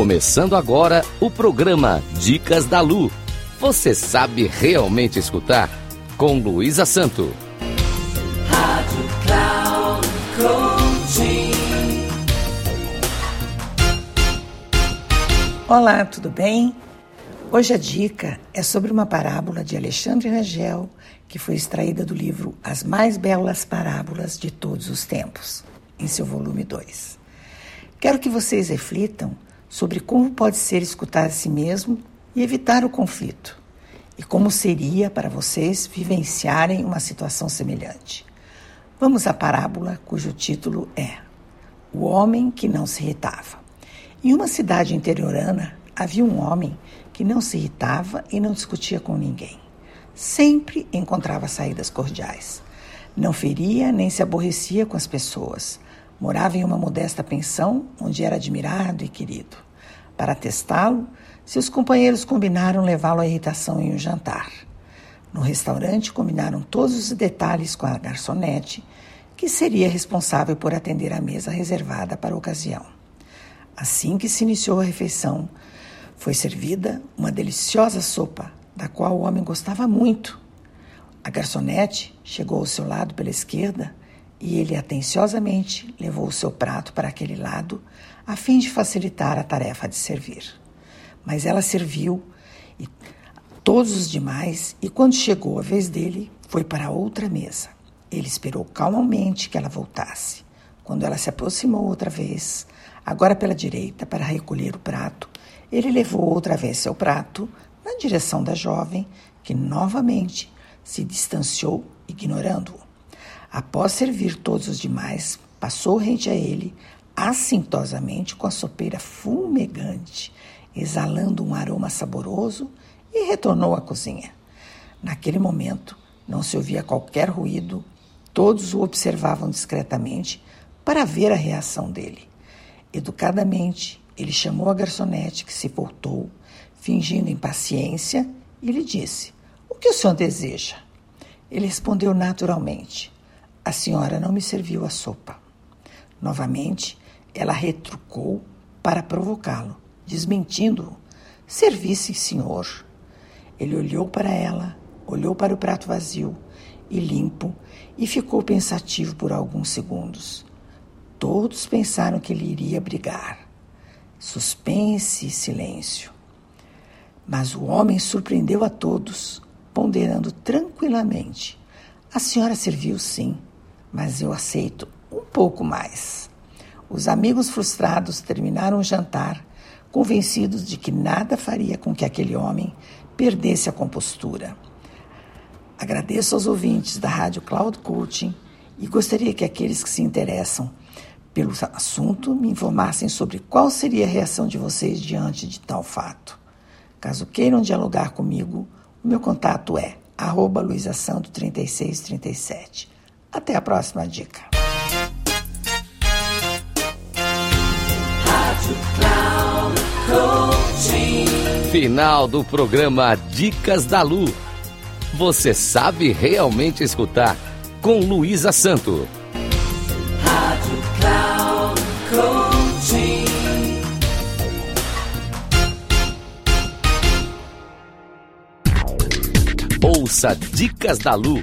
Começando agora o programa Dicas da Lu. Você sabe realmente escutar? Com Luísa Santo. Rádio Cloud Olá, tudo bem? Hoje a dica é sobre uma parábola de Alexandre Rangel que foi extraída do livro As Mais Belas Parábolas de Todos os Tempos, em seu volume 2. Quero que vocês reflitam sobre como pode ser escutar a si mesmo e evitar o conflito, e como seria para vocês vivenciarem uma situação semelhante. Vamos à parábola cujo título é O Homem que Não Se Irritava. Em uma cidade interiorana havia um homem que não se irritava e não discutia com ninguém. Sempre encontrava saídas cordiais. Não feria nem se aborrecia com as pessoas Morava em uma modesta pensão, onde era admirado e querido. Para testá-lo, seus companheiros combinaram levá-lo à irritação em um jantar. No restaurante, combinaram todos os detalhes com a garçonete, que seria responsável por atender a mesa reservada para a ocasião. Assim que se iniciou a refeição, foi servida uma deliciosa sopa, da qual o homem gostava muito. A garçonete chegou ao seu lado pela esquerda e ele atenciosamente levou o seu prato para aquele lado, a fim de facilitar a tarefa de servir. Mas ela serviu e todos os demais, e quando chegou a vez dele, foi para outra mesa. Ele esperou calmamente que ela voltasse. Quando ela se aproximou outra vez, agora pela direita, para recolher o prato, ele levou outra vez seu prato na direção da jovem, que novamente se distanciou, ignorando-o. Após servir todos os demais, passou rente a ele, assintosamente com a sopeira fumegante, exalando um aroma saboroso, e retornou à cozinha. Naquele momento, não se ouvia qualquer ruído, todos o observavam discretamente para ver a reação dele. Educadamente, ele chamou a garçonete, que se voltou, fingindo impaciência, e lhe disse: O que o senhor deseja? Ele respondeu naturalmente: a senhora não me serviu a sopa. Novamente, ela retrucou para provocá-lo, desmentindo-o. Servisse, senhor. Ele olhou para ela, olhou para o prato vazio e limpo e ficou pensativo por alguns segundos. Todos pensaram que ele iria brigar. Suspense e silêncio. Mas o homem surpreendeu a todos, ponderando tranquilamente. A senhora serviu sim mas eu aceito um pouco mais. Os amigos frustrados terminaram o jantar, convencidos de que nada faria com que aquele homem perdesse a compostura. Agradeço aos ouvintes da Rádio Cloud Coaching e gostaria que aqueles que se interessam pelo assunto me informassem sobre qual seria a reação de vocês diante de tal fato. Caso queiram dialogar comigo, o meu contato é arroba luisasanto3637. Até a próxima dica. Final do programa Dicas da Lu. Você sabe realmente escutar com Luísa Santo. Rádio Cloud. Ouça Dicas da Lu